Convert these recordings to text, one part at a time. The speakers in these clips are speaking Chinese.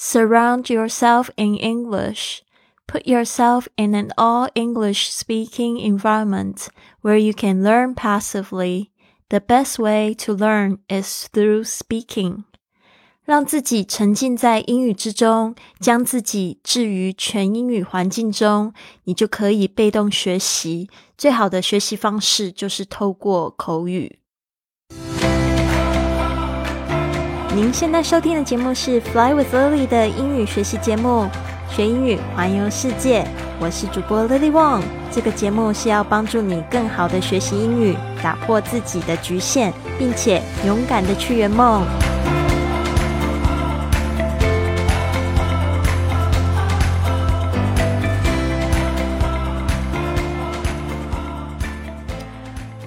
Surround yourself in English. Put yourself in an all English speaking environment where you can learn passively. The best way to learn is through speaking. 让自己沉浸在英语之中，将自己置于全英语环境中，你就可以被动学习。最好的学习方式就是透过口语。 您现在收听的节目是《Fly with Lily》的英语学习节目，学英语环游世界。我是主播 Lily Wong。这个节目是要帮助你更好的学习英语，打破自己的局限，并且勇敢的去圆梦。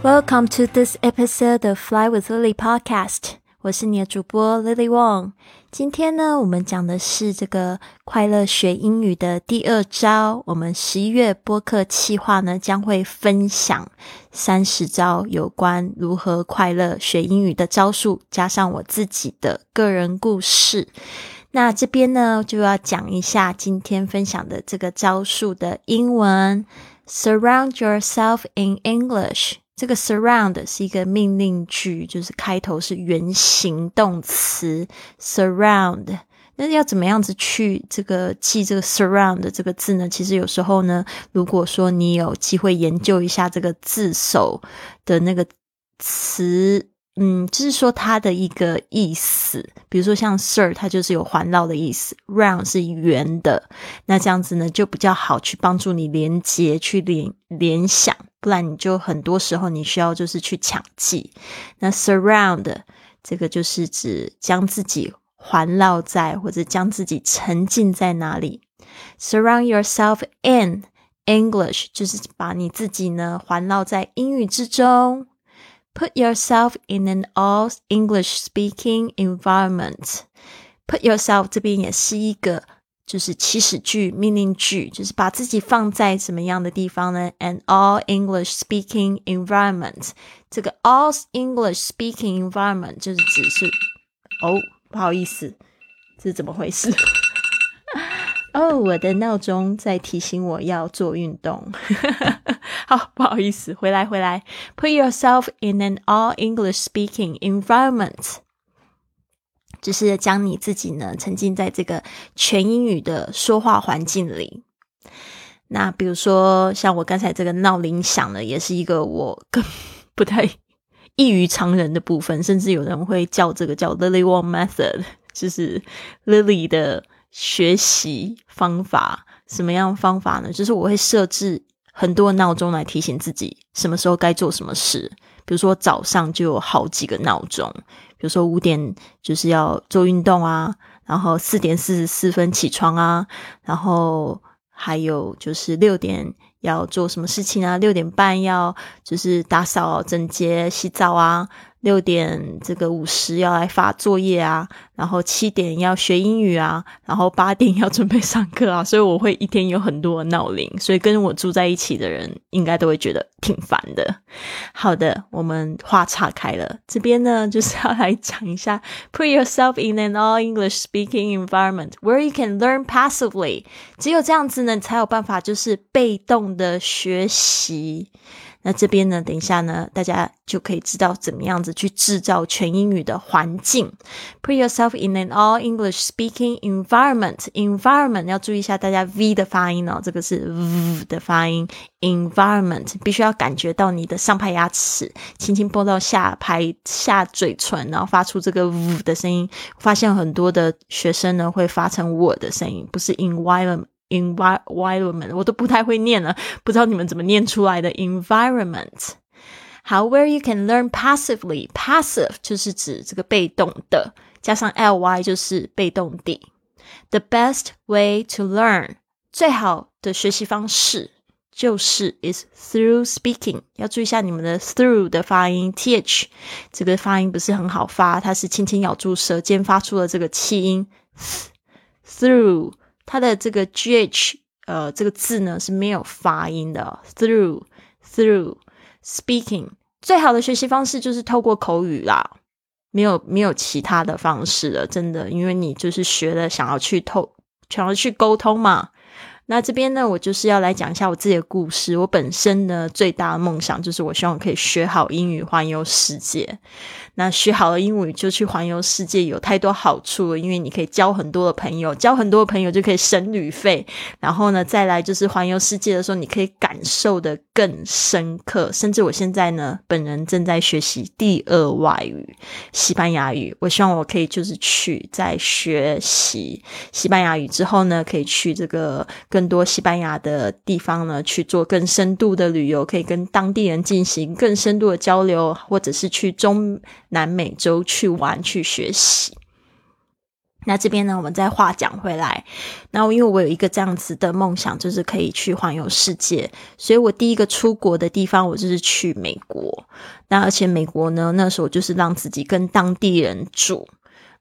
Welcome to this episode of Fly with Lily podcast. 我是你的主播 Lily Wong。今天呢，我们讲的是这个快乐学英语的第二招。我们十一月播客企划呢，将会分享三十招有关如何快乐学英语的招数，加上我自己的个人故事。那这边呢，就要讲一下今天分享的这个招数的英文：Surround yourself in English。这个 surround 是一个命令句，就是开头是原形动词 surround。那要怎么样子去这个记这个 surround 这个字呢？其实有时候呢，如果说你有机会研究一下这个字首的那个词。嗯，就是说它的一个意思，比如说像 “sir”，它就是有环绕的意思；“round” 是圆的，那这样子呢就比较好去帮助你连接、去联联想，不然你就很多时候你需要就是去抢记。那 “surround” 这个就是指将自己环绕在或者将自己沉浸在哪里，“surround yourself in English” 就是把你自己呢环绕在英语之中。Put yourself in an all English speaking environment. Put yourself 这边也是一个就是祈使句、命令句，就是把自己放在什么样的地方呢？An all English speaking environment。这个 all English speaking environment 就是指是哦，不好意思，这是怎么回事？哦，我的闹钟在提醒我要做运动。好，不好意思，回来回来。Put yourself in an all English speaking environment，就是将你自己呢沉浸在这个全英语的说话环境里。那比如说，像我刚才这个闹铃响了，也是一个我更不太异于常人的部分，甚至有人会叫这个叫 Lily Wong Method，就是 Lily 的。学习方法什么样方法呢？就是我会设置很多闹钟来提醒自己什么时候该做什么事。比如说早上就有好几个闹钟，比如说五点就是要做运动啊，然后四点四十四分起床啊，然后还有就是六点要做什么事情啊？六点半要就是打扫整洁、洗澡啊。六点这个五十要来发作业啊，然后七点要学英语啊，然后八点要准备上课啊，所以我会一天有很多闹铃，所以跟我住在一起的人应该都会觉得挺烦的。好的，我们话岔开了，这边呢就是要来讲一下，put yourself in an all English speaking environment where you can learn passively，只有这样子呢才有办法就是被动的学习。那这边呢？等一下呢，大家就可以知道怎么样子去制造全英语的环境。Put yourself in an all English speaking environment. Environment 要注意一下，大家 v 的发音哦，这个是 v 的发音。Environment 必须要感觉到你的上排牙齿轻轻拨到下排下嘴唇，然后发出这个 v 的声音。发现很多的学生呢会发成我的声音，不是 environment。Environment 我都不太会念了，不知道你们怎么念出来的 environment。好，where you can learn passively，passive 就是指这个被动的，加上 ly 就是被动的。The best way to learn 最好的学习方式就是 is through speaking。要注意一下你们的 through 的发音，th 这个发音不是很好发，它是轻轻咬住舌尖发出了这个气音 through。它的这个 g h 呃这个字呢是没有发音的。Through through speaking 最好的学习方式就是透过口语啦。没有没有其他的方式了，真的，因为你就是学了想要去透，想要去沟通嘛。那这边呢，我就是要来讲一下我自己的故事。我本身呢，最大的梦想就是我希望我可以学好英语，环游世界。那学好了英语就去环游世界，有太多好处了。因为你可以交很多的朋友，交很多的朋友就可以省旅费。然后呢，再来就是环游世界的时候，你可以感受的更深刻。甚至我现在呢，本人正在学习第二外语西班牙语。我希望我可以就是去在学习西班牙语之后呢，可以去这个更多西班牙的地方呢，去做更深度的旅游，可以跟当地人进行更深度的交流，或者是去中。南美洲去玩去学习，那这边呢，我们再话讲回来，那因为我有一个这样子的梦想，就是可以去环游世界，所以我第一个出国的地方，我就是去美国。那而且美国呢，那时候就是让自己跟当地人住，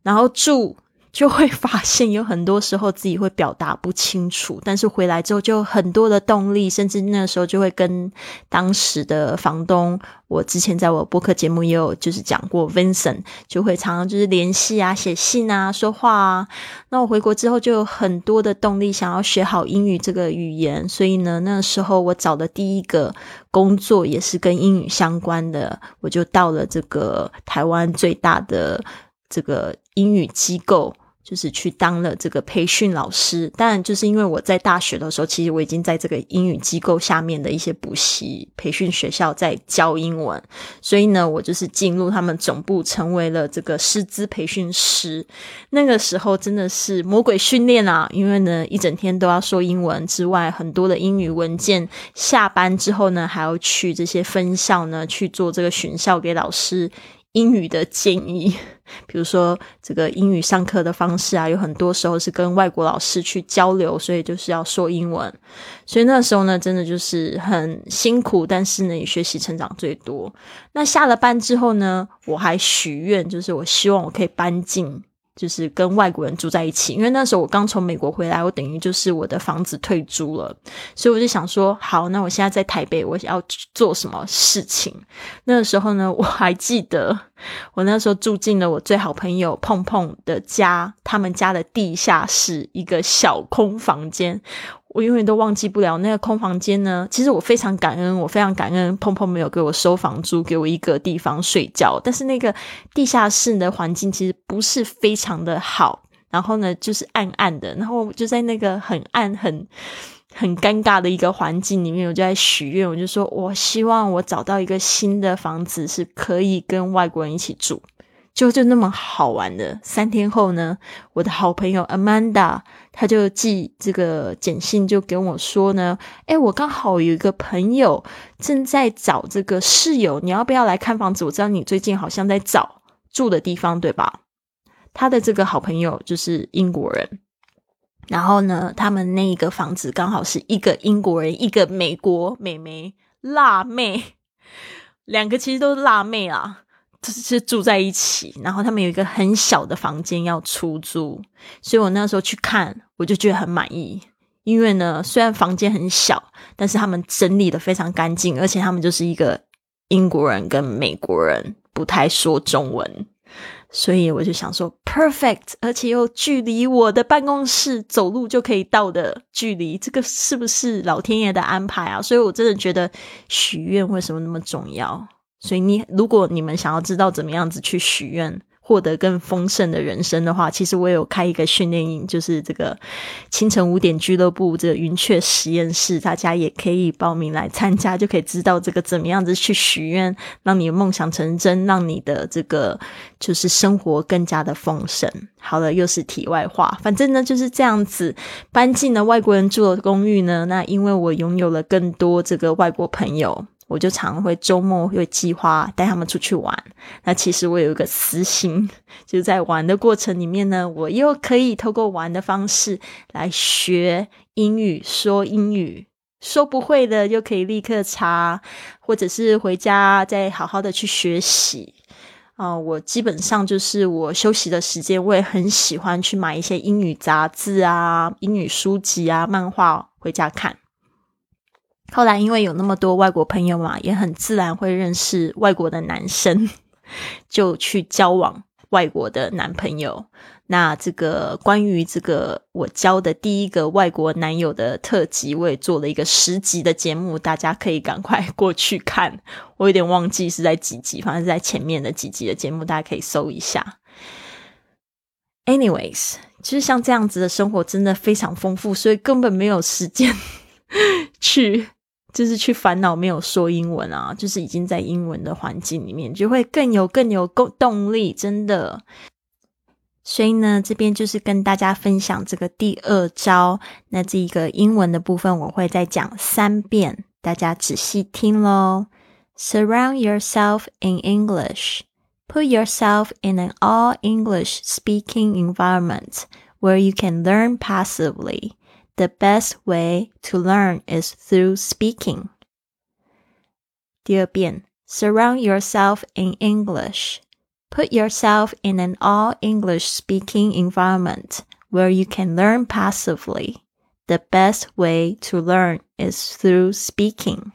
然后住。就会发现有很多时候自己会表达不清楚，但是回来之后就很多的动力，甚至那时候就会跟当时的房东，我之前在我播客节目也有就是讲过，Vincent 就会常常就是联系啊、写信啊、说话啊。那我回国之后就有很多的动力想要学好英语这个语言，所以呢，那时候我找的第一个工作也是跟英语相关的，我就到了这个台湾最大的这个英语机构。就是去当了这个培训老师，但就是因为我在大学的时候，其实我已经在这个英语机构下面的一些补习培训学校在教英文，所以呢，我就是进入他们总部，成为了这个师资培训师。那个时候真的是魔鬼训练啊！因为呢，一整天都要说英文之外，很多的英语文件，下班之后呢，还要去这些分校呢去做这个巡校，给老师。英语的建议，比如说这个英语上课的方式啊，有很多时候是跟外国老师去交流，所以就是要说英文。所以那时候呢，真的就是很辛苦，但是呢，也学习成长最多。那下了班之后呢，我还许愿，就是我希望我可以搬进。就是跟外国人住在一起，因为那时候我刚从美国回来，我等于就是我的房子退租了，所以我就想说，好，那我现在在台北，我要做什么事情？那个时候呢，我还记得我那时候住进了我最好朋友碰碰的家，他们家的地下室一个小空房间。我永远都忘记不了那个空房间呢。其实我非常感恩，我非常感恩碰碰没有给我收房租，给我一个地方睡觉。但是那个地下室的环境其实不是非常的好，然后呢就是暗暗的，然后就在那个很暗、很很尴尬的一个环境里面，我就在许愿，我就说我希望我找到一个新的房子，是可以跟外国人一起住。就就那么好玩的，三天后呢，我的好朋友 Amanda，他就寄这个简信就跟我说呢，哎，我刚好有一个朋友正在找这个室友，你要不要来看房子？我知道你最近好像在找住的地方，对吧？他的这个好朋友就是英国人，然后呢，他们那一个房子刚好是一个英国人，一个美国美眉辣妹，两个其实都是辣妹啊。是住在一起，然后他们有一个很小的房间要出租，所以我那时候去看，我就觉得很满意。因为呢，虽然房间很小，但是他们整理的非常干净，而且他们就是一个英国人跟美国人，不太说中文，所以我就想说，perfect，而且又距离我的办公室走路就可以到的距离，这个是不是老天爷的安排啊？所以我真的觉得许愿为什么那么重要？所以你，如果你们想要知道怎么样子去许愿，获得更丰盛的人生的话，其实我有开一个训练营，就是这个清晨五点俱乐部这个云雀实验室，大家也可以报名来参加，就可以知道这个怎么样子去许愿，让你的梦想成真，让你的这个就是生活更加的丰盛。好了，又是题外话，反正呢就是这样子，搬进了外国人住的公寓呢，那因为我拥有了更多这个外国朋友。我就常会周末会计划带他们出去玩。那其实我有一个私心，就是在玩的过程里面呢，我又可以透过玩的方式来学英语，说英语，说不会的又可以立刻查，或者是回家再好好的去学习。啊，我基本上就是我休息的时间，我也很喜欢去买一些英语杂志啊、英语书籍啊、漫画回家看。后来因为有那么多外国朋友嘛，也很自然会认识外国的男生。就去交往外国的男朋友。那这个关于这个我交的第一个外国男友的特辑，我也做了一个十集的节目，大家可以赶快过去看。我有点忘记是在几集，反正是在前面的几集的节目，大家可以搜一下。Anyways，其实像这样子的生活真的非常丰富，所以根本没有时间 去，就是去烦恼没有说英文啊，就是已经在英文的环境里面，就会更有更有够动力，真的。所以呢，这边就是跟大家分享这个第二招。那这一个英文的部分，我会再讲三遍，大家仔细听喽。Surround yourself in English. Put yourself in an all English speaking environment where you can learn passively. The best way to learn is through speaking. 第二遍，Surround yourself in English. Put yourself in an all English speaking environment where you can learn passively. The best way to learn is through speaking.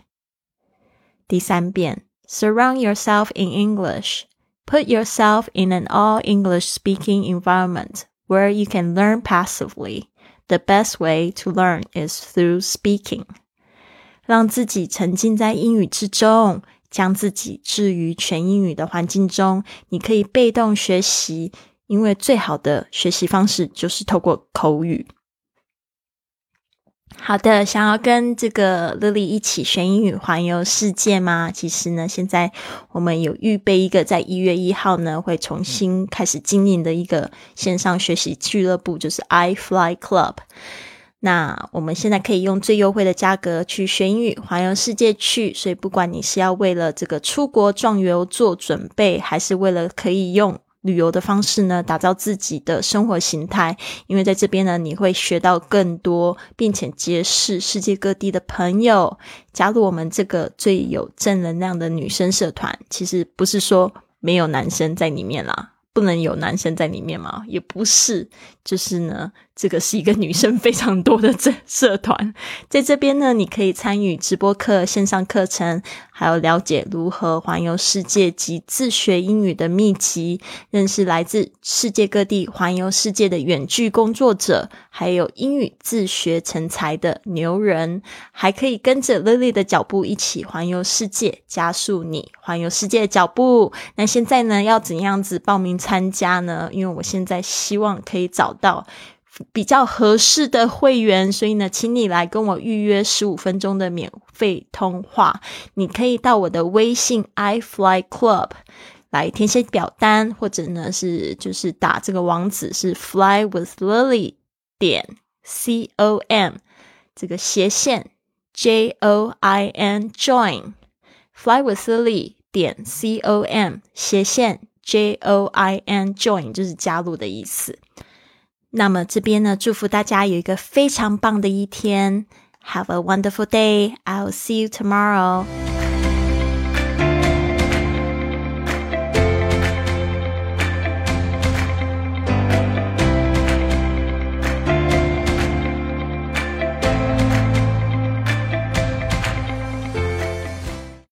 第三遍，Surround yourself in English. Put yourself in an all English speaking environment where you can learn passively. The best way to learn is through speaking. 让自己沉浸在英语之中，将自己置于全英语的环境中，你可以被动学习，因为最好的学习方式就是透过口语。好的，想要跟这个 Lily 一起学英语环游世界吗？其实呢，现在我们有预备一个在一月一号呢会重新开始经营的一个线上学习俱乐部，就是 I Fly Club。那我们现在可以用最优惠的价格去学英语，环游世界去。所以不管你是要为了这个出国壮游做准备，还是为了可以用旅游的方式呢，打造自己的生活形态。因为在这边呢，你会学到更多，并且结识世界各地的朋友。加入我们这个最有正能量的女生社团，其实不是说没有男生在里面啦，不能有男生在里面吗？也不是，就是呢。这个是一个女生非常多的这社团，在这边呢，你可以参与直播课、线上课程，还有了解如何环游世界及自学英语的秘籍，认识来自世界各地环游世界的远距工作者，还有英语自学成才的牛人，还可以跟着 Lily 的脚步一起环游世界，加速你环游世界的脚步。那现在呢，要怎样子报名参加呢？因为我现在希望可以找到。比较合适的会员，所以呢，请你来跟我预约十五分钟的免费通话。你可以到我的微信 i fly club 来填写表单，或者呢是就是打这个网址是 fly with lily 点 c o m 这个斜线 j o i n join fly with lily 点 c o m 斜线 j o i n join 就是加入的意思。那么这边呢，祝福大家有一个非常棒的一天。Have a wonderful day. I'll see you tomorrow.